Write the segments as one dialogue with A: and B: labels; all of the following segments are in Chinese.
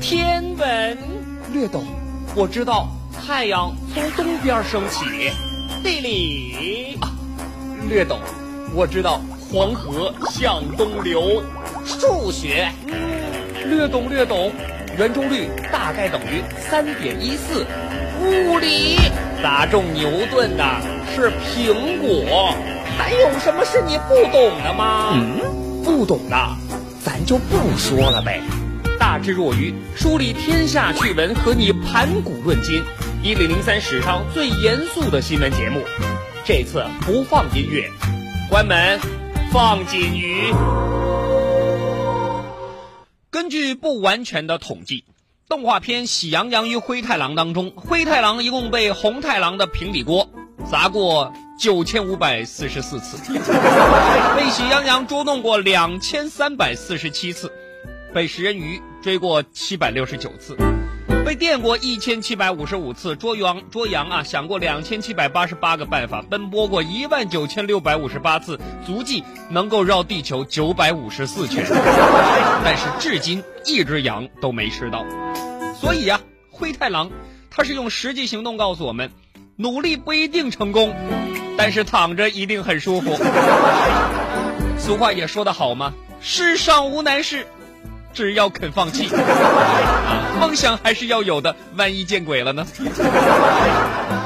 A: 天文
B: 略懂。
A: 我知道太阳从东边升起。地理
B: 啊，略懂。我知道黄河向东流。
A: 数学
B: 略懂略懂。圆周率大概等于三点一四。
A: 物理
B: 砸中牛顿的是苹果。
A: 还有什么是你不懂的吗？
B: 嗯，不懂的，咱就不说了呗。大智若愚，梳理天下趣闻，和你盘古论今。一零零三史上最严肃的新闻节目，这次不放音乐，关门，放金鱼。根据不完全的统计，动画片《喜羊羊与灰太狼》当中，灰太狼一共被红太狼的平底锅砸过九千五百四十四次，被喜羊羊捉弄过两千三百四十七次，被食人鱼追过七百六十九次。被电过一千七百五十五次，捉羊捉羊啊，想过两千七百八十八个办法，奔波过一万九千六百五十八次，足迹能够绕地球九百五十四圈，但是至今一只羊都没吃到。所以啊，灰太狼他是用实际行动告诉我们，努力不一定成功，但是躺着一定很舒服。俗话也说得好嘛，世上无难事。只要肯放弃，梦想还是要有的。万一见鬼了呢？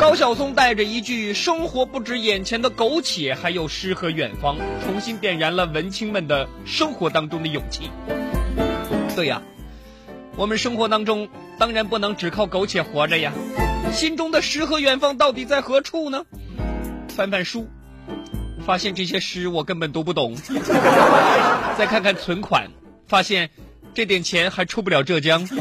B: 高晓松带着一句“生活不止眼前的苟且，还有诗和远方”，重新点燃了文青们的生活当中的勇气。对呀，我们生活当中当然不能只靠苟且活着呀。心中的诗和远方到底在何处呢？翻翻书，发现这些诗我根本读不懂。再看看存款，发现。这点钱还出不了浙江。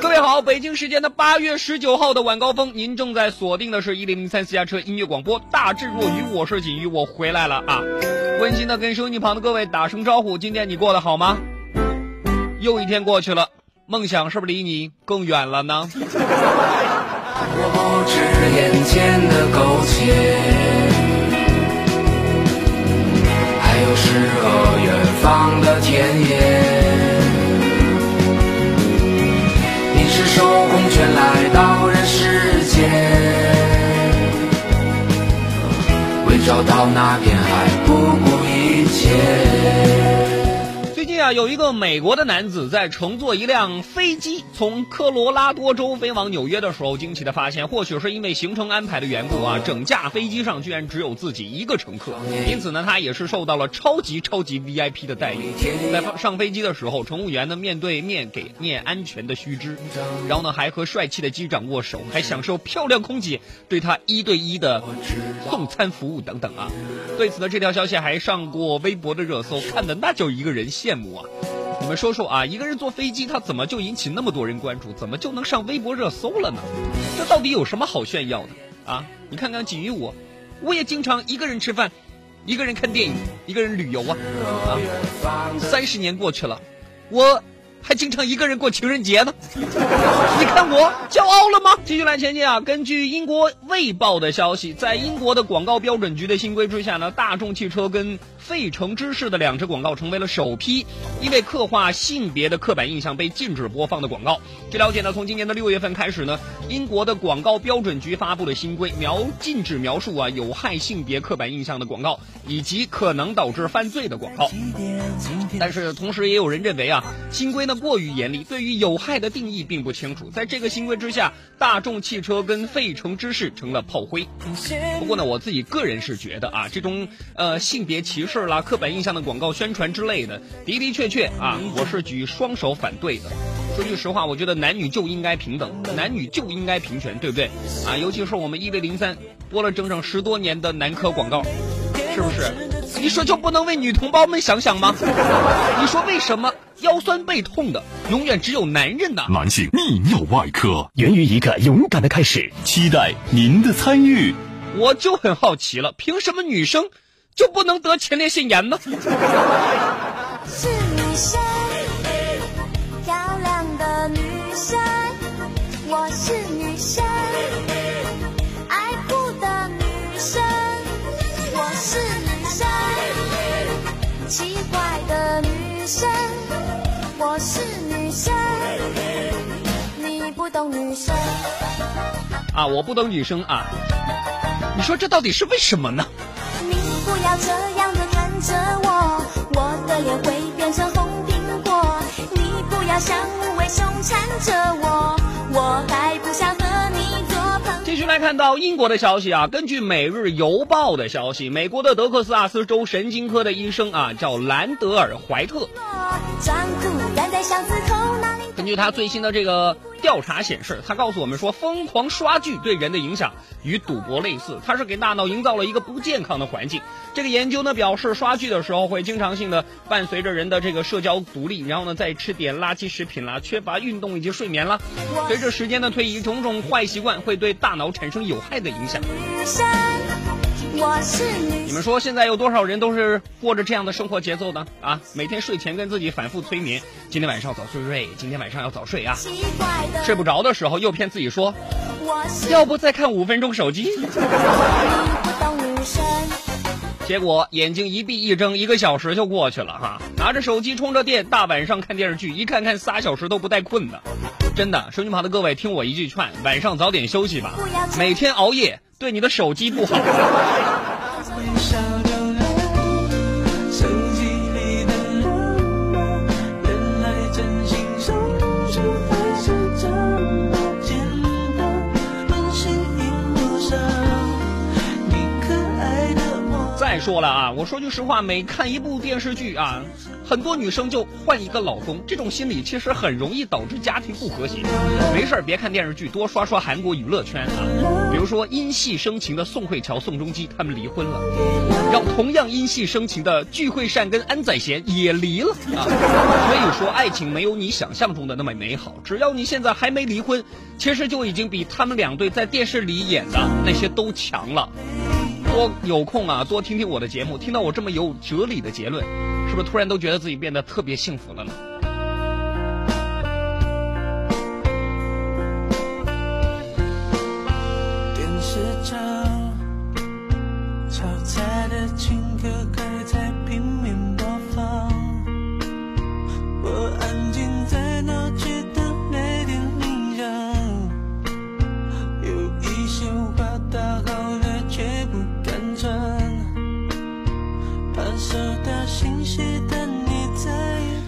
B: 各位好，北京时间的八月十九号的晚高峰，您正在锁定的是一零零三私家车音乐广播，大智若愚，我是锦鱼，我回来了啊！温馨的跟收音旁的各位打声招呼，今天你过得好吗？又一天过去了，梦想是不是离你更远了呢？我不止眼前的苟且，还有诗和远方的田野。来到人世间，为找到那片海不顾一切。有一个美国的男子在乘坐一辆飞机从科罗拉多州飞往纽约的时候，惊奇的发现，或许是因为行程安排的缘故啊，整架飞机上居然只有自己一个乘客，因此呢，他也是受到了超级超级 VIP 的待遇。在上飞机的时候，乘务员呢面对面给念安全的须知，然后呢还和帅气的机长握手，还享受漂亮空姐对他一对一的送餐服务等等啊。对此呢，这条消息还上过微博的热搜，看的那叫一个人羡羡慕啊。你们说说啊，一个人坐飞机，他怎么就引起那么多人关注？怎么就能上微博热搜了呢？这到底有什么好炫耀的啊？你看看锦鱼我，我也经常一个人吃饭，一个人看电影，一个人旅游啊啊！三十年过去了，我。还经常一个人过情人节呢，你看我骄傲了吗？继续来前进啊！根据英国《卫报》的消息，在英国的广告标准局的新规之下呢，大众汽车跟费城芝士的两支广告成为了首批因为刻画性别的刻板印象被禁止播放的广告。据了解呢，从今年的六月份开始呢，英国的广告标准局发布了新规，描禁止描述啊有害性别刻板印象的广告以及可能导致犯罪的广告。但是同时也有人认为啊，新规呢。过于严厉，对于有害的定义并不清楚。在这个新规之下，大众汽车跟费城之士成了炮灰。不过呢，我自己个人是觉得啊，这种呃性别歧视啦、刻板印象的广告宣传之类的，的的确确啊，我是举双手反对的。说句实话，我觉得男女就应该平等，男女就应该平权，对不对？啊，尤其是我们一 v 零三播了整整十多年的男科广告，是不是？你说就不能为女同胞们想想吗？你说为什么？腰酸背痛的永远只有男人的。
C: 男性泌尿外科
D: 源于一个勇敢的开始，
C: 期待您的参与。
B: 我就很好奇了，凭什么女生就不能得前列腺炎呢？是女生，懂女生。啊，我不懂女生啊！你说这到底是为什么呢？你不要这样的看着我，我的脸会变成红苹果。你不要像无尾熊缠着我，我还不想和你做朋友。继续来看到英国的消息啊，根据《每日邮报》的消息，美国的德克萨斯州神经科的医生啊，叫兰德尔怀特。根据他最新的这个调查显示，他告诉我们说，疯狂刷剧对人的影响与赌博类似，它是给大脑营造了一个不健康的环境。这个研究呢表示，刷剧的时候会经常性的伴随着人的这个社交独立，然后呢再吃点垃圾食品啦，缺乏运动以及睡眠啦。随着时间的推移，种种坏习惯会对大脑产生有害的影响。你们说现在有多少人都是过着这样的生活节奏呢？啊，每天睡前跟自己反复催眠，今天晚上早睡睡，今天晚上要早睡啊。睡不着的时候又骗自己说，要不再看五分钟手机。结果眼睛一闭一睁，一个小时就过去了哈。拿着手机充着电，大晚上看电视剧，一看看仨小时都不带困的。真的，手机旁的各位听我一句劝，晚上早点休息吧，每天熬夜。对你的手机不好。再说了啊，我说句实话，每看一部电视剧啊。很多女生就换一个老公，这种心理其实很容易导致家庭不和谐。没事儿别看电视剧，多刷刷韩国娱乐圈啊。比如说因戏生情的宋慧乔、宋仲基他们离婚了，让同样因戏生情的具惠善跟安宰贤也离了啊。所以说爱情没有你想象中的那么美好，只要你现在还没离婚，其实就已经比他们两对在电视里演的那些都强了。多有空啊，多听听我的节目，听到我这么有哲理的结论。是不是突然都觉得自己变得特别幸福了呢？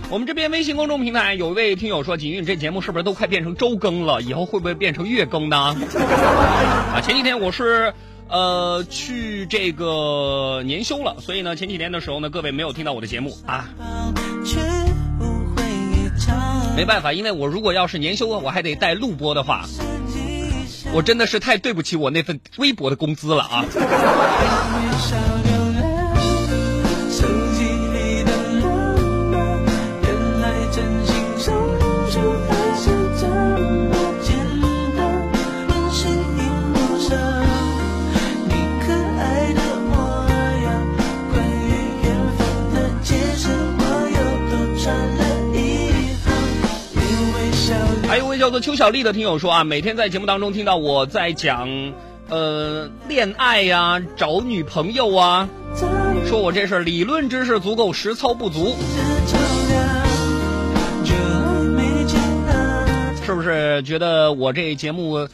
B: 我们这边微信公众平台有一位听友说：“锦运这节目是不是都快变成周更了？以后会不会变成月更呢？”啊，前几天我是呃去这个年休了，所以呢前几天的时候呢，各位没有听到我的节目啊。没办法，因为我如果要是年休，我还得带录播的话，我真的是太对不起我那份微薄的工资了啊。叫做邱小丽的听友说啊，每天在节目当中听到我在讲，呃，恋爱呀，找女朋友啊，说我这是理论知识足够，实操不足，是不是觉得我这节目，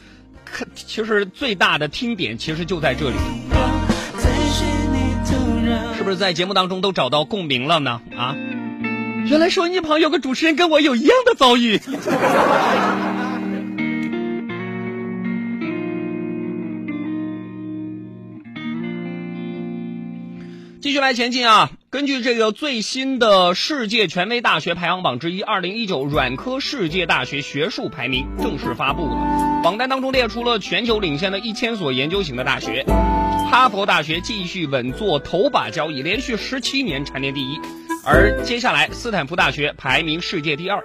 B: 其实最大的听点其实就在这里，是不是在节目当中都找到共鸣了呢？啊？原来收音机旁有个主持人跟我有一样的遭遇。继续来前进啊！根据这个最新的世界权威大学排行榜之一，二零一九软科世界大学学术排名正式发布了。榜单当中列出了全球领先的一千所研究型的大学，哈佛大学继续稳坐头把交椅，连续十七年蝉联第一。而接下来，斯坦福大学排名世界第二，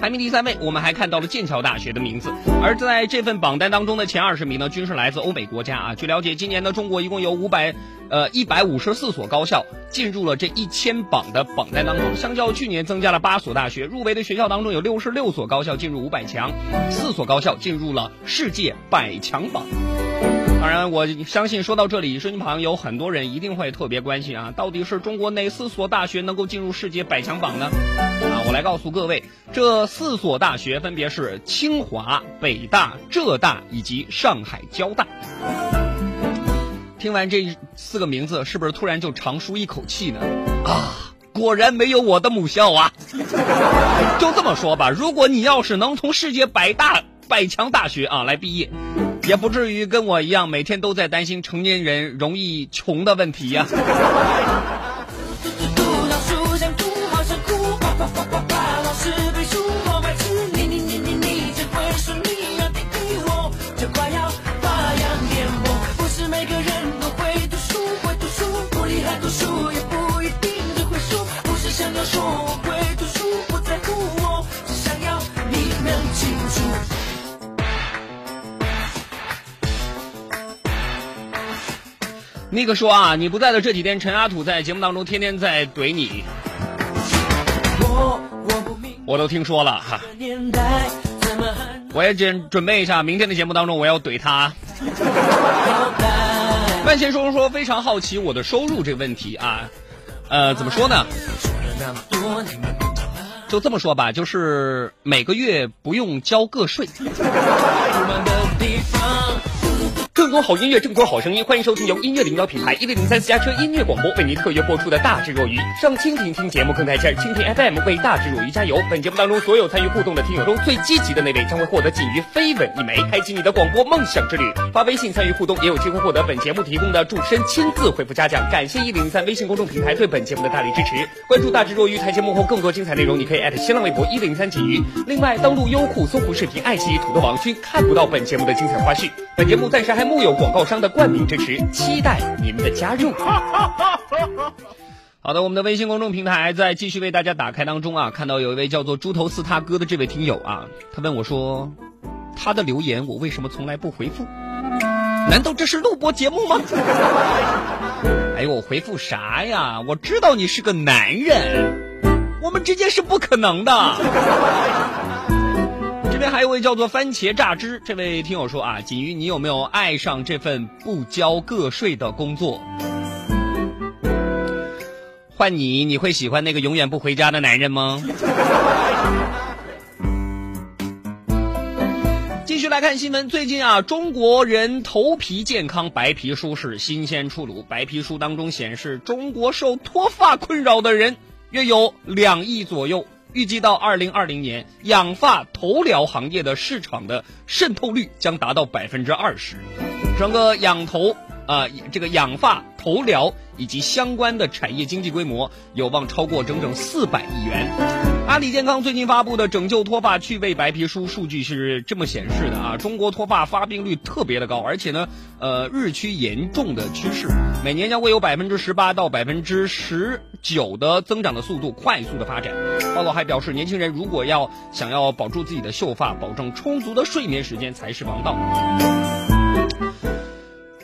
B: 排名第三位。我们还看到了剑桥大学的名字。而在这份榜单当中的前二十名呢，均是来自欧美国家啊。据了解，今年呢，中国一共有五百呃一百五十四所高校进入了这一千榜的榜单当中，相较去年增加了八所大学。入围的学校当中有六十六所高校进入五百强，四所高校进入了世界百强榜。当然，我相信说到这里，身旁有很多人一定会特别关心啊，到底是中国哪四所大学能够进入世界百强榜呢？啊，我来告诉各位，这四所大学分别是清华、北大、浙大以及上海交大。听完这四个名字，是不是突然就长舒一口气呢？啊！果然没有我的母校啊！就这么说吧，如果你要是能从世界百大百强大学啊来毕业，也不至于跟我一样每天都在担心成年人容易穷的问题呀。那个说啊，你不在的这几天，陈阿土在节目当中天天在怼你，我都听说了哈。我也准准备一下，明天的节目当中我要怼他。万先生说非常好奇我的收入这个问题啊，呃，怎么说呢？就这么说吧，就是每个月不用交个税。更多好音乐，更多好声音，欢迎收听由音乐领导品牌一零零三私家车音乐广播为您特约播出的《大智若愚》。上蜻蜓听节目更带劲儿，蜻蜓 FM 为《大智若愚》加油！本节目当中所有参与互动的听友中最积极的那位将会获得锦鱼飞吻一枚，开启你的广播梦想之旅。发微信参与互动也有机会获得本节目提供的助身亲自回复嘉奖。感谢一零零三微信公众平台对本节目的大力支持。关注《大智若愚》台节幕后更多精彩内容，你可以艾特新浪微博一零零三锦鱼。另外，登录优酷、搜狐视频、爱奇艺、土豆网均看不到本节目的精彩花絮。本节目暂时还都有广告商的冠名支持，期待您的加入。好的，我们的微信公众平台在继续为大家打开当中啊，看到有一位叫做猪头四他哥的这位听友啊，他问我说，他的留言我为什么从来不回复？难道这是录播节目吗？哎呦，我回复啥呀？我知道你是个男人，我们之间是不可能的。这边还有一位叫做番茄榨汁这位听友说啊，锦瑜，你有没有爱上这份不交个税的工作？换你，你会喜欢那个永远不回家的男人吗？继续来看新闻，最近啊，中国人头皮健康白皮书是新鲜出炉。白皮书当中显示，中国受脱发困扰的人约有两亿左右。预计到二零二零年，养发头疗行业的市场的渗透率将达到百分之二十，整个养头啊，这个养发头疗以及相关的产业经济规模有望超过整整四百亿元。阿里健康最近发布的拯救脱发去味白皮书数据是这么显示的啊，中国脱发发病率特别的高，而且呢，呃，日趋严重的趋势，每年将会有百分之十八到百分之十九的增长的速度快速的发展。报道还表示，年轻人如果要想要保住自己的秀发，保证充足的睡眠时间才是王道。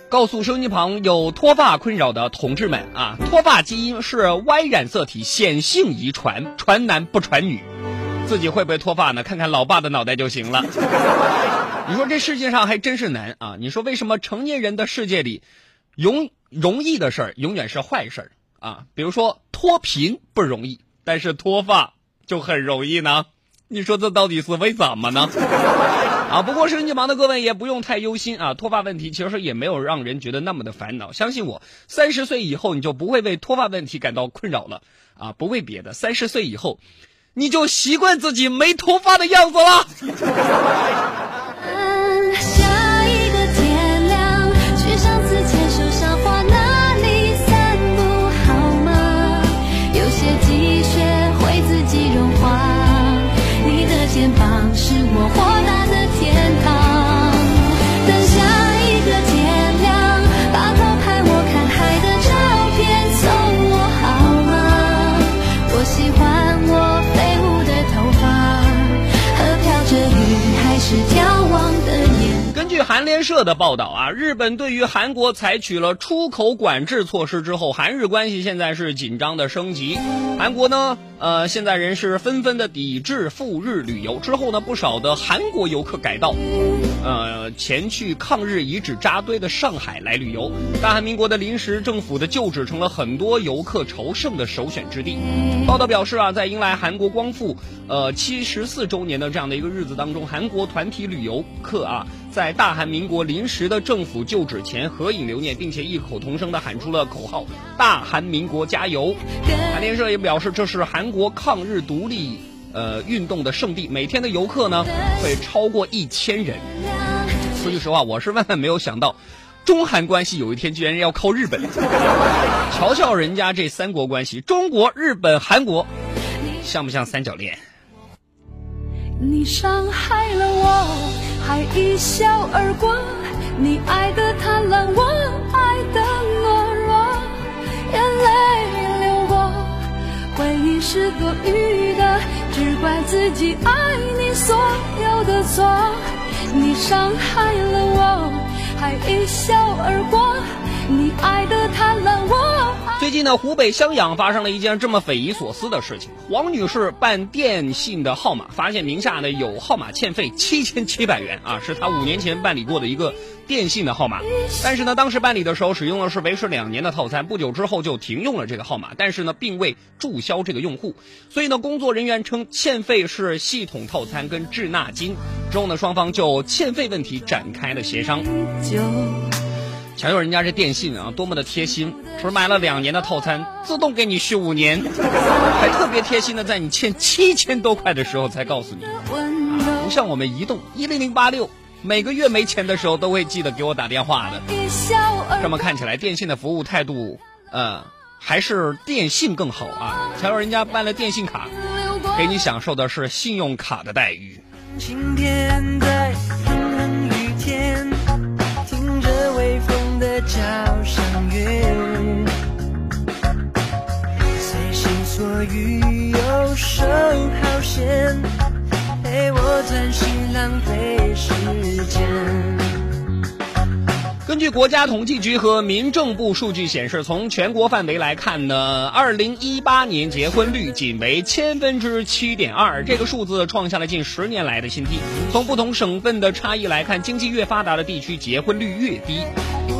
B: 告诉收音机旁有脱发困扰的同志们啊，脱发基因是 Y 染色体显性遗传，传男不传女。自己会不会脱发呢？看看老爸的脑袋就行了。你说这世界上还真是难啊！你说为什么成年人的世界里，容容易的事儿永远是坏事儿啊？比如说脱贫不容易，但是脱发就很容易呢？你说这到底是为什么呢？啊，不过身体忙的各位也不用太忧心啊，脱发问题其实也没有让人觉得那么的烦恼。相信我，三十岁以后你就不会为脱发问题感到困扰了啊，不为别的，三十岁以后，你就习惯自己没头发的样子了。联社的报道啊，日本对于韩国采取了出口管制措施之后，韩日关系现在是紧张的升级。韩国呢，呃，现在人是纷纷的抵制赴日旅游。之后呢，不少的韩国游客改道，呃，前去抗日遗址扎堆的上海来旅游。大韩民国的临时政府的旧址成了很多游客朝圣的首选之地。报道表示啊，在迎来韩国光复呃七十四周年的这样的一个日子当中，韩国团体旅游客啊。在大韩民国临时的政府旧址前合影留念，并且异口同声地喊出了口号“大韩民国加油”。韩联社也表示，这是韩国抗日独立呃运动的圣地，每天的游客呢会超过一千人。说句实话，我是万万没有想到，中韩关系有一天居然要靠日本。瞧瞧人家这三国关系，中国、日本、韩国，像不像三角恋？
E: 你伤害了我。还一笑而过，你爱的贪婪，我爱的懦弱，眼泪流过，回忆是多余的，只怪自己爱你所有的错，你伤害了我，还一笑而过，你爱的贪婪，我。
B: 最近呢，湖北襄阳发生了一件这么匪夷所思的事情：黄女士办电信的号码，发现名下呢有号码欠费七千七百元啊，是她五年前办理过的一个电信的号码。但是呢，当时办理的时候使用的是维持两年的套餐，不久之后就停用了这个号码，但是呢，并未注销这个用户。所以呢，工作人员称欠费是系统套餐跟滞纳金。之后呢，双方就欠费问题展开了协商。瞧瞧人家这电信啊，多么的贴心！说买了两年的套餐，自动给你续五年，还特别贴心的在你欠七千多块的时候才告诉你。啊，不像我们移动一零零八六，每个月没钱的时候都会记得给我打电话的。这么看起来，电信的服务态度，呃，还是电信更好啊！瞧瞧人家办了电信卡，给你享受的是信用卡的待遇。交心所欲游手好闲，陪我专心浪费时间。根据国家统计局和民政部数据显示，从全国范围来看呢，二零一八年结婚率仅为千分之七点二，这个数字创下了近十年来的新低。从不同省份的差异来看，经济越发达的地区结婚率越低。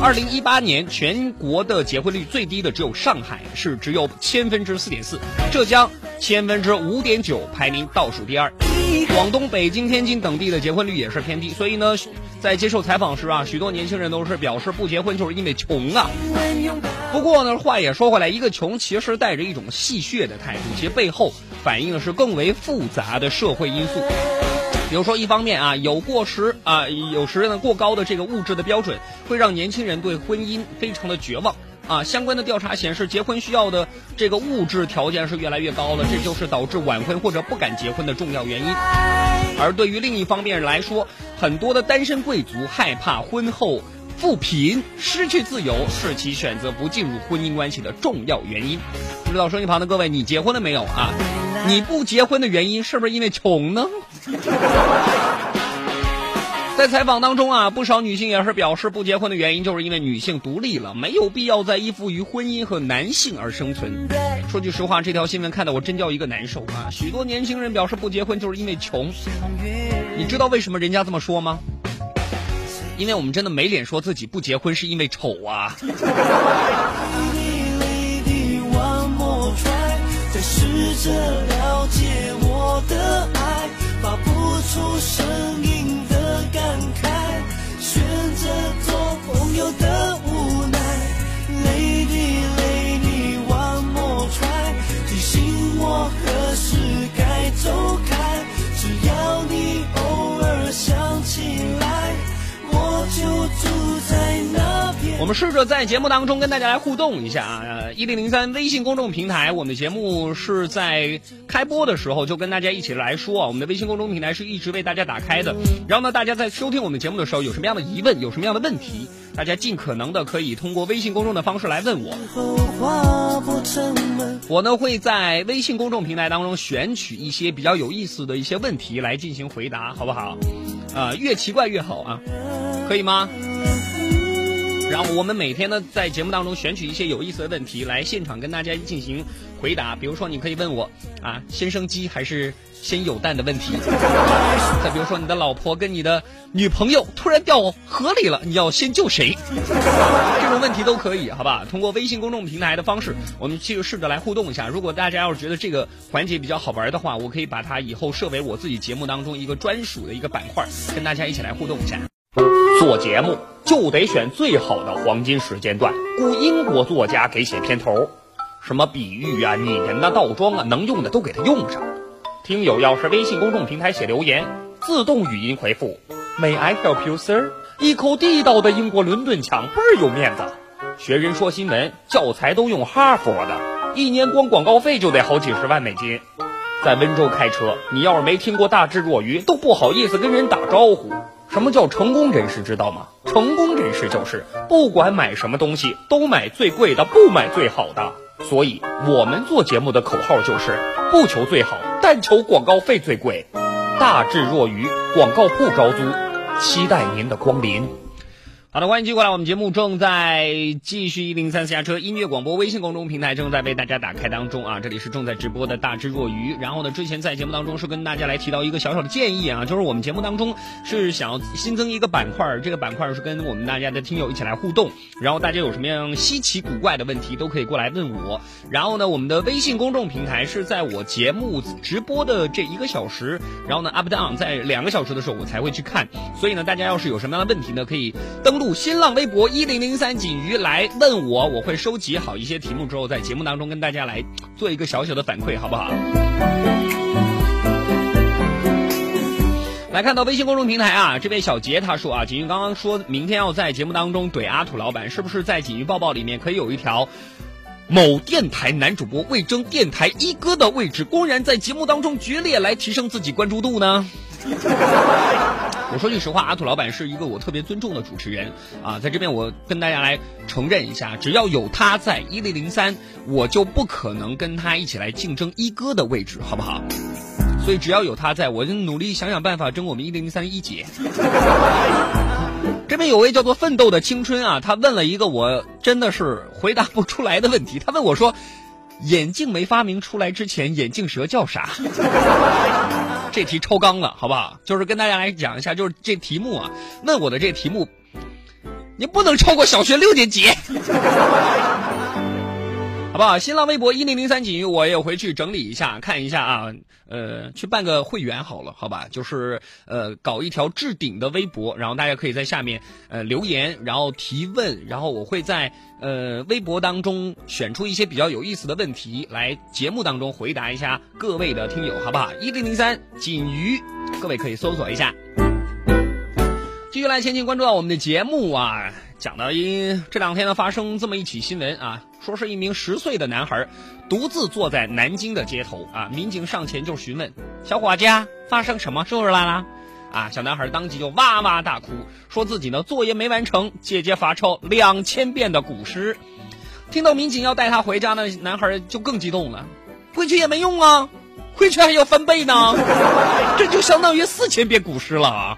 B: 二零一八年全国的结婚率最低的只有上海，是只有千分之四点四；浙江千分之五点九，排名倒数第二。广东、北京、天津等地的结婚率也是偏低。所以呢，在接受采访时啊，许多年轻人都是表示不结婚就是因为穷啊。不过呢，话也说回来，一个穷其实带着一种戏谑的态度，其实背后反映的是更为复杂的社会因素。比如说，一方面啊，有过时啊，有时呢过高的这个物质的标准，会让年轻人对婚姻非常的绝望啊。相关的调查显示，结婚需要的这个物质条件是越来越高了，这就是导致晚婚或者不敢结婚的重要原因。而对于另一方面来说，很多的单身贵族害怕婚后富贫失去自由，是其选择不进入婚姻关系的重要原因。不知道收音旁的各位，你结婚了没有啊？你不结婚的原因是不是因为穷呢？在采访当中啊，不少女性也是表示不结婚的原因，就是因为女性独立了，没有必要再依附于婚姻和男性而生存。说句实话，这条新闻看得我真叫一个难受啊！许多年轻人表示不结婚就是因为穷，你知道为什么人家这么说吗？因为我们真的没脸说自己不结婚是因为丑啊！在试着了解我的爱，发不出声音的感慨，选择做朋友的无奈，泪滴泪滴 one more try，提醒我何时该走我们试着在节目当中跟大家来互动一下啊。一零零三微信公众平台，我们的节目是在开播的时候就跟大家一起来说啊，我们的微信公众平台是一直为大家打开的。然后呢，大家在收听我们节目的时候，有什么样的疑问，有什么样的问题，大家尽可能的可以通过微信公众的方式来问我。我呢会在微信公众平台当中选取一些比较有意思的一些问题来进行回答，好不好？啊，越奇怪越好啊。可以吗？然后我们每天呢，在节目当中选取一些有意思的问题来现场跟大家进行回答。比如说，你可以问我啊，先生鸡还是先有蛋的问题。再比如说，你的老婆跟你的女朋友突然掉河里了，你要先救谁？这种问题都可以，好吧？通过微信公众平台的方式，我们去试着来互动一下。如果大家要是觉得这个环节比较好玩的话，我可以把它以后设为我自己节目当中一个专属的一个板块，跟大家一起来互动一下。做节目就得选最好的黄金时间段。雇英国作家给写片头，什么比喻啊、拟人呐、倒装啊，能用的都给他用上。听友要是微信公众平台写留言，自动语音回复 “May I help you, sir？” 一口地道的英国伦敦腔，倍儿有面子。学人说新闻教材都用哈佛的，一年光广告费就得好几十万美金。在温州开车，你要是没听过大智若愚，都不好意思跟人打招呼。什么叫成功人士？知道吗？成功人士就是不管买什么东西都买最贵的，不买最好的。所以我们做节目的口号就是不求最好，但求广告费最贵。大智若愚，广告不招租，期待您的光临。好的，欢迎继续过来，我们节目正在继续一零三私家车音乐广播微信公众平台正在为大家打开当中啊，这里是正在直播的大智若愚。然后呢，之前在节目当中是跟大家来提到一个小小的建议啊，就是我们节目当中是想要新增一个板块，这个板块是跟我们大家的听友一起来互动，然后大家有什么样稀奇古怪的问题都可以过来问我。然后呢，我们的微信公众平台是在我节目直播的这一个小时，然后呢，up down 在两个小时的时候我才会去看，所以呢，大家要是有什么样的问题呢，可以登。录新浪微博一零零三锦鱼来问我，我会收集好一些题目之后，在节目当中跟大家来做一个小小的反馈，好不好？来看到微信公众平台啊，这位小杰他说啊，锦鱼刚刚说明天要在节目当中怼阿土老板，是不是在锦鱼抱抱里面可以有一条某电台男主播为争电台一哥的位置，公然在节目当中决裂来提升自己关注度呢？我说句实话，阿土老板是一个我特别尊重的主持人啊，在这边我跟大家来承认一下，只要有他在一零零三，我就不可能跟他一起来竞争一哥的位置，好不好？所以只要有他在，我就努力想想办法争我们一零零三一姐。这边有位叫做奋斗的青春啊，他问了一个我真的是回答不出来的问题，他问我说。眼镜没发明出来之前，眼镜蛇叫啥？这题超纲了，好不好？就是跟大家来讲一下，就是这题目啊，问我的这题目，你不能超过小学六年级。好不好？新浪微博一零零三锦鱼，我也回去整理一下，看一下啊，呃，去办个会员好了，好吧？就是呃，搞一条置顶的微博，然后大家可以在下面呃留言，然后提问，然后我会在呃微博当中选出一些比较有意思的问题来节目当中回答一下各位的听友，好不好？一零零三锦鱼，各位可以搜索一下。继续来前进关注到我们的节目啊。讲到因这两天呢发生这么一起新闻啊，说是一名十岁的男孩独自坐在南京的街头啊，民警上前就询问小伙计发生什么事了啦？啊，小男孩当即就哇哇大哭，说自己呢作业没完成，姐姐罚抄两千遍的古诗。听到民警要带他回家呢，男孩就更激动了，回去也没用啊，回去还要翻倍呢，这就相当于四千遍古诗了啊。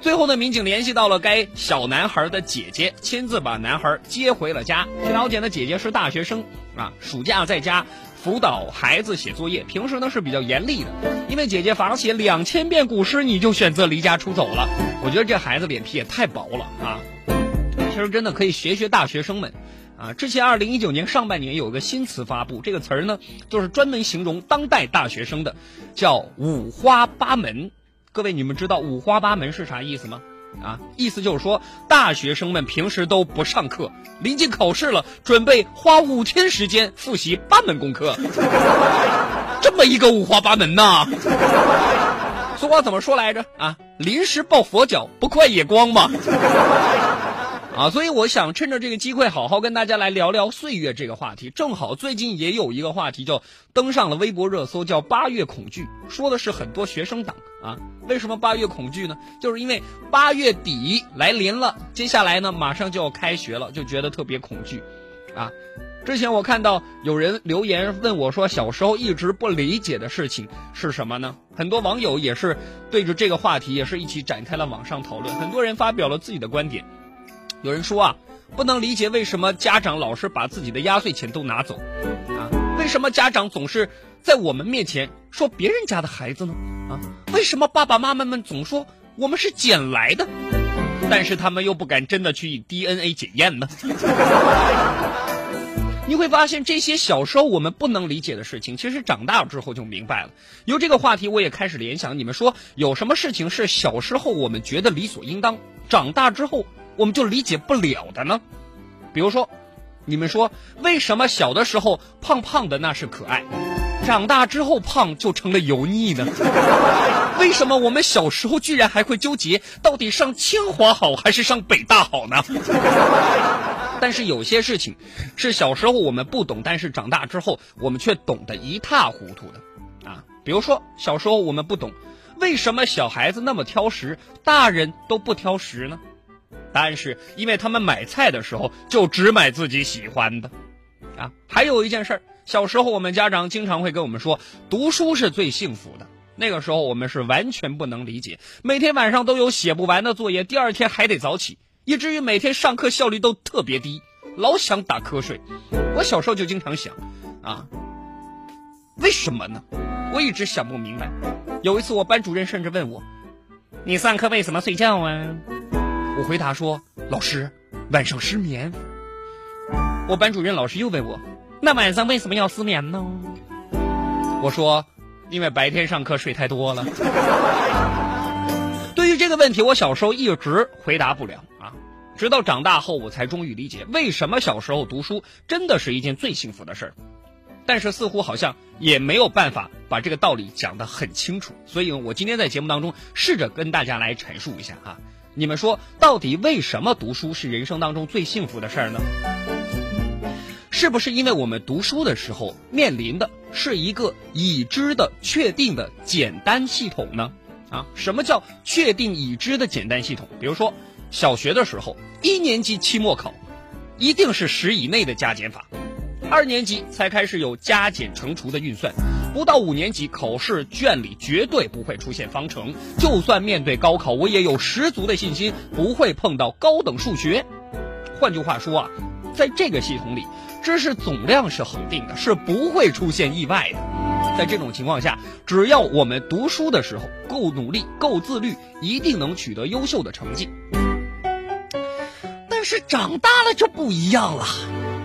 B: 最后呢，民警联系到了该小男孩的姐姐，亲自把男孩接回了家。据了解呢，姐姐是大学生啊，暑假在家辅导孩子写作业，平时呢是比较严厉的。因为姐姐罚写两千遍古诗，你就选择离家出走了。我觉得这孩子脸皮也太薄了啊！其实真的可以学学大学生们啊。之前二零一九年上半年有个新词发布，这个词儿呢就是专门形容当代大学生的，叫五花八门。各位，你们知道五花八门是啥意思吗？啊，意思就是说，大学生们平时都不上课，临近考试了，准备花五天时间复习八门功课，这么一个五花八门呐。俗话怎么说来着？啊，临时抱佛脚，不快也光嘛。啊，所以我想趁着这个机会，好好跟大家来聊聊岁月这个话题。正好最近也有一个话题叫登上了微博热搜，叫八月恐惧，说的是很多学生党啊。为什么八月恐惧呢？就是因为八月底来临了，接下来呢马上就要开学了，就觉得特别恐惧，啊，之前我看到有人留言问我说，小时候一直不理解的事情是什么呢？很多网友也是对着这个话题，也是一起展开了网上讨论。很多人发表了自己的观点。有人说啊，不能理解为什么家长老是把自己的压岁钱都拿走，啊，为什么家长总是在我们面前说别人家的孩子呢？啊，为什么爸爸妈妈们总说我们是捡来的，但是他们又不敢真的去 DNA 检验呢？你会发现这些小时候我们不能理解的事情，其实长大之后就明白了。由这个话题，我也开始联想：你们说有什么事情是小时候我们觉得理所应当，长大之后我们就理解不了的呢？比如说，你们说为什么小的时候胖胖的那是可爱，长大之后胖就成了油腻呢？为什么我们小时候居然还会纠结到底上清华好还是上北大好呢？但是有些事情是小时候我们不懂，但是长大之后我们却懂得一塌糊涂的啊。比如说小时候我们不懂，为什么小孩子那么挑食，大人都不挑食呢？答案是因为他们买菜的时候就只买自己喜欢的啊。还有一件事儿，小时候我们家长经常会跟我们说，读书是最幸福的。那个时候我们是完全不能理解，每天晚上都有写不完的作业，第二天还得早起。以至于每天上课效率都特别低，老想打瞌睡。我小时候就经常想，啊，为什么呢？我一直想不明白。有一次我班主任甚至问我：“你上课为什么睡觉啊？”我回答说：“老师，晚上失眠。”我班主任老师又问我：“那晚上为什么要失眠呢？”我说：“因为白天上课睡太多了。”对于这个问题，我小时候一直回答不了啊，直到长大后，我才终于理解为什么小时候读书真的是一件最幸福的事儿。但是似乎好像也没有办法把这个道理讲得很清楚，所以我今天在节目当中试着跟大家来阐述一下哈。你们说，到底为什么读书是人生当中最幸福的事儿呢？是不是因为我们读书的时候面临的是一个已知的、确定的简单系统呢？啊，什么叫确定已知的简单系统？比如说，小学的时候，一年级期末考，一定是十以内的加减法；二年级才开始有加减乘除的运算；不到五年级，考试卷里绝对不会出现方程。就算面对高考，我也有十足的信心不会碰到高等数学。换句话说啊，在这个系统里，知识总量是恒定的，是不会出现意外的。在这种情况下，只要我们读书的时候够努力、够自律，一定能取得优秀的成绩。但是长大了就不一样了，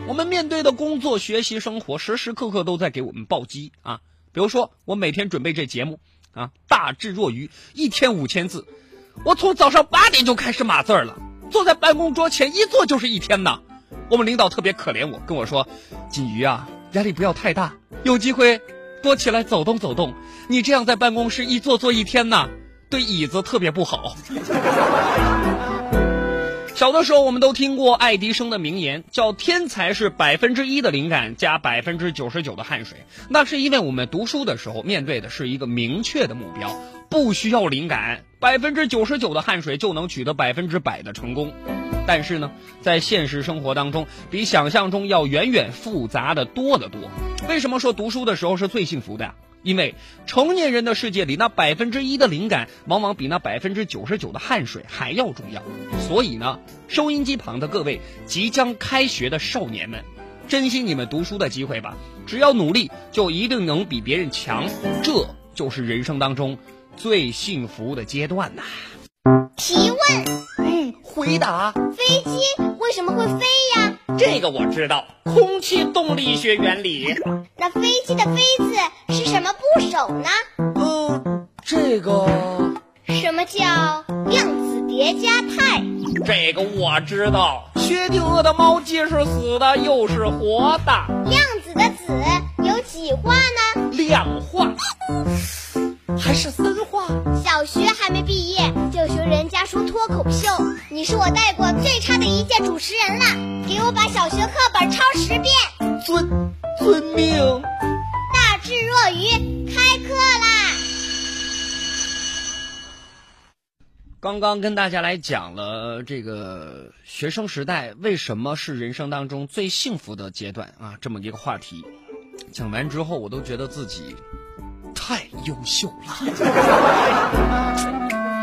B: 我们面对的工作、学习、生活，时时刻刻都在给我们暴击啊！比如说，我每天准备这节目啊，大智若愚，一天五千字，我从早上八点就开始码字儿了，坐在办公桌前一坐就是一天呐。我们领导特别可怜我，跟我说：“锦瑜啊，压力不要太大，有机会。”多起来走动走动，你这样在办公室一坐坐一天呐，对椅子特别不好。小的时候，我们都听过爱迪生的名言，叫“天才是百分之一的灵感加百分之九十九的汗水”。那是因为我们读书的时候面对的是一个明确的目标，不需要灵感，百分之九十九的汗水就能取得百分之百的成功。但是呢，在现实生活当中，比想象中要远远复杂的多得多。为什么说读书的时候是最幸福的呀？因为成年人的世界里，那百分之一的灵感，往往比那百分之九十九的汗水还要重要。所以呢，收音机旁的各位即将开学的少年们，珍惜你们读书的机会吧！只要努力，就一定能比别人强。这就是人生当中最幸福的阶段呐。
F: 提问。
B: 嗯回答：
F: 飞机为什么会飞呀？
A: 这个我知道，空气动力学原理。
F: 那飞机的“飞”字是什么部首呢？
B: 嗯，这个。
F: 什么叫量子叠加态？
A: 这个我知道，薛定谔的猫既是死的又是活的。
F: 量子的“子”有几画呢？
A: 两画。
B: 还是三画？
F: 小学还没毕业人家说脱口秀，你是我带过最差的一届主持人了。给我把小学课本抄十遍。
B: 遵遵命。
F: 大智若愚，开课啦！
B: 刚刚跟大家来讲了这个学生时代为什么是人生当中最幸福的阶段啊，这么一个话题。讲完之后，我都觉得自己太优秀了。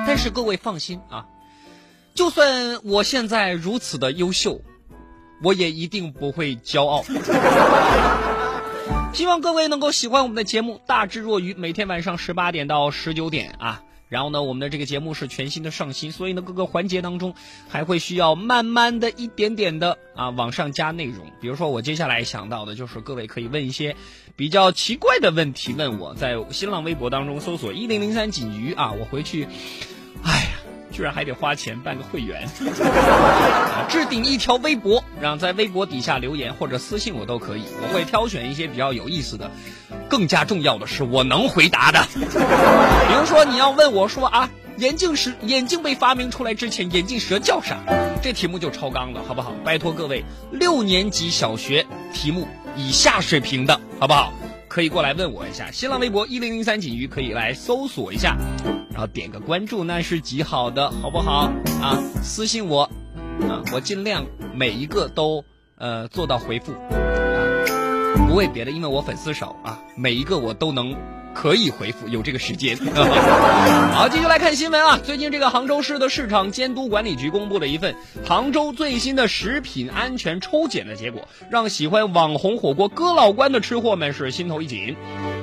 B: 但是各位放心啊，就算我现在如此的优秀，我也一定不会骄傲。希望各位能够喜欢我们的节目，大智若愚，每天晚上十八点到十九点啊。然后呢，我们的这个节目是全新的上新，所以呢，各个环节当中还会需要慢慢的一点点的啊往上加内容。比如说，我接下来想到的就是各位可以问一些比较奇怪的问题，问我在新浪微博当中搜索一零零三锦鱼啊，我回去，哎呀。居然还得花钱办个会员，置顶一条微博，让在微博底下留言或者私信我都可以，我会挑选一些比较有意思的。更加重要的是，我能回答的。比如说，你要问我说啊，眼镜蛇眼镜被发明出来之前，眼镜蛇叫啥？这题目就超纲了，好不好？拜托各位，六年级小学题目以下水平的，好不好？可以过来问我一下，新浪微博一零零三锦鱼可以来搜索一下，然后点个关注，那是极好的，好不好？啊，私信我，啊，我尽量每一个都呃做到回复，不为别的，因为我粉丝少啊，每一个我都能。可以回复，有这个时间。好，继续来看新闻啊。最近这个杭州市的市场监督管理局公布了一份杭州最新的食品安全抽检的结果，让喜欢网红火锅哥老关的吃货们是心头一紧。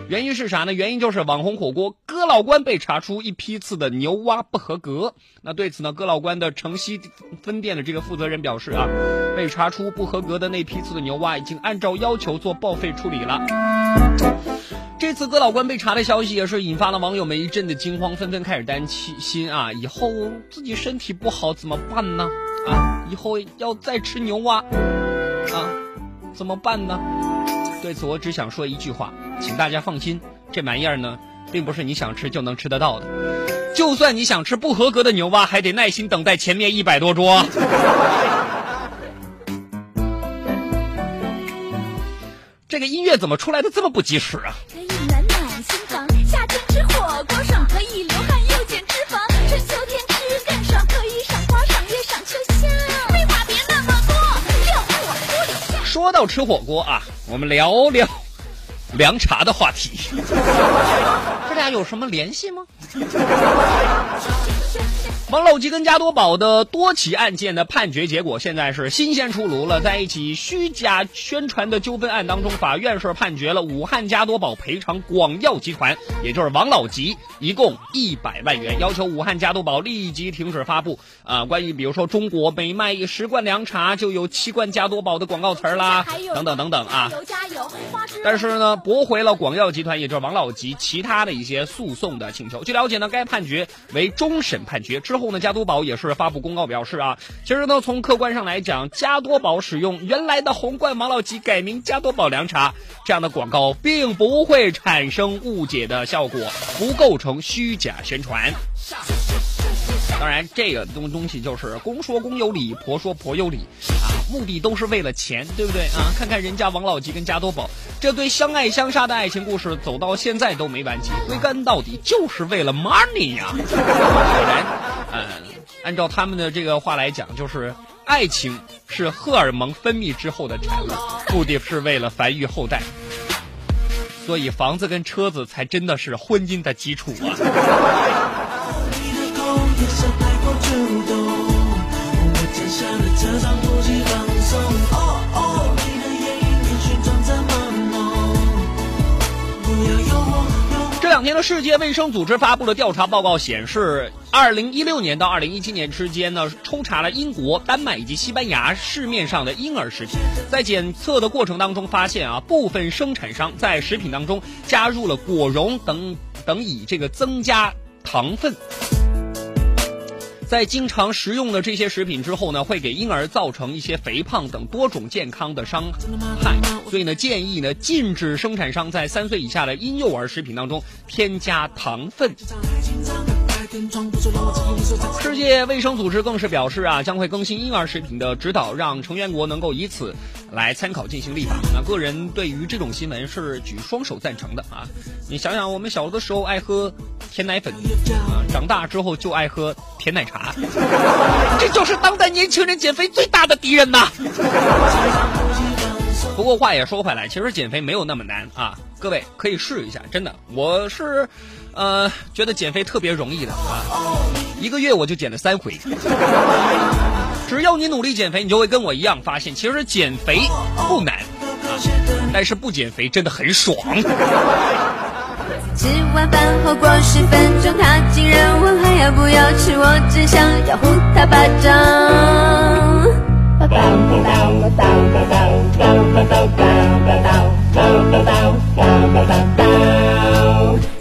B: 原因是啥呢？原因就是网红火锅哥老关被查出一批次的牛蛙不合格。那对此呢，哥老关的城西分店的这个负责人表示啊，被查出不合格的那批次的牛蛙已经按照要求做报废处理了。这次哥老关被查的消息也是引发了网友们一阵的惊慌，纷纷开始担心啊，以后自己身体不好怎么办呢？啊，以后要再吃牛蛙，啊，怎么办呢？对此我只想说一句话，请大家放心，这玩意儿呢，并不是你想吃就能吃得到的，就算你想吃不合格的牛蛙，还得耐心等待前面一百多桌。这个音乐怎么出来的这么不及时啊？可以暖暖心房，夏天吃火锅爽，可以流汗又减脂肪，春秋说到吃火锅啊，我们聊聊凉茶的话题，这俩有什么联系吗？王老吉跟加多宝的多起案件的判决结果现在是新鲜出炉了。在一起虚假宣传的纠纷案当中，法院是判决了武汉加多宝赔偿广药集团，也就是王老吉，一共一百万元，要求武汉加多宝立即停止发布啊，关于比如说中国每卖十罐凉茶就有七罐加多宝的广告词啦，等等等等啊。但是呢，驳回了广药集团，也就是王老吉其他的一些诉讼的请求。据了解呢，该判决为终审判决之。后后呢，加多宝也是发布公告表示啊，其实呢，从客观上来讲，加多宝使用原来的红罐王老吉改名加多宝凉茶这样的广告，并不会产生误解的效果，不构成虚假宣传。当然，这个东东西就是公说公有理，婆说婆有理啊，目的都是为了钱，对不对啊？看看人家王老吉跟加多宝这对相爱相杀的爱情故事，走到现在都没完结，归根到底就是为了 money 呀。按照他们的这个话来讲，就是爱情是荷尔蒙分泌之后的产物，目的是为了繁育后代，所以房子跟车子才真的是婚姻的基础啊。两天的世界卫生组织发布的调查报告显示，二零一六年到二零一七年之间呢，抽查了英国、丹麦以及西班牙市面上的婴儿食品，在检测的过程当中发现啊，部分生产商在食品当中加入了果蓉等等，以这个增加糖分。在经常食用的这些食品之后呢，会给婴儿造成一些肥胖等多种健康的伤害，所以呢，建议呢禁止生产商在三岁以下的婴幼儿食品当中添加糖分。世界卫生组织更是表示啊，将会更新婴儿食品的指导，让成员国能够以此来参考进行立法。那个人对于这种新闻是举双手赞成的啊！你想想，我们小的时候爱喝甜奶粉啊，长大之后就爱喝甜奶茶，这就是当代年轻人减肥最大的敌人呐！不过话也说回来，其实减肥没有那么难啊，各位可以试一下，真的，我是，呃，觉得减肥特别容易的啊，一个月我就减了三回。只要你努力减肥，你就会跟我一样发现，其实减肥不难，但是不减肥真的很爽。
E: 吃完饭后过十分钟，他竟然问还要不要吃，我只想要呼他巴掌。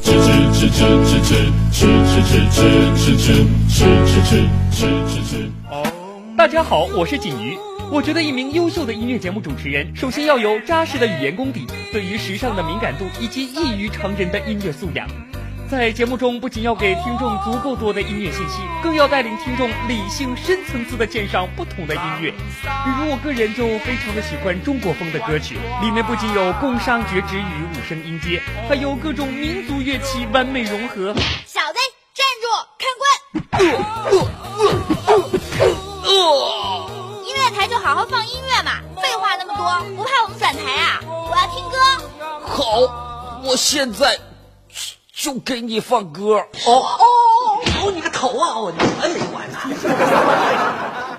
C: 吃吃吃吃吃吃吃吃吃吃吃吃吃吃吃吃
D: 大家好，我是锦瑜。我觉得一名优秀的音乐节目主持人，首先要有扎实的语言功底，对于时尚的敏感度，以及异于常人的音乐素养。在节目中，不仅要给听众足够多的音乐信息，更要带领听众理性、深层次的鉴赏不同的音乐。比如，我个人就非常的喜欢中国风的歌曲，里面不仅有宫商角徵羽五声音阶，还有各种民族乐器完美融合。
F: 小子，站住，看官！音乐台就好好放音乐嘛，废话那么多，不怕我们转台啊？我要听歌。
B: 好，我现在就给你放歌。
G: 哦哦哦！你个头啊！我你真没完呐！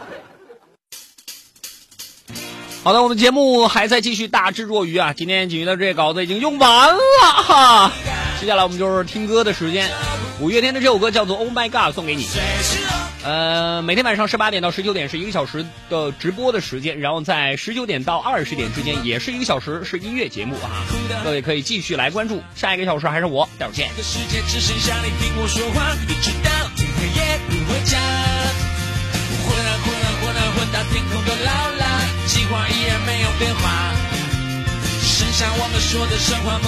B: 好的，我们节目还在继续大智若愚啊！今天锦鱼的这些稿子已经用完了哈，接下来我们就是听歌的时间。五月天的这首歌叫做《Oh My God》，送给你。呃，每天晚上十八点到十九点是一个小时的直播的时间，然后在十九点到二十点之间也是一个小时，是音乐节目啊。各位可以继续来关注，下一个小时还是我，待会儿见。
H: 剩下我，们说的神话。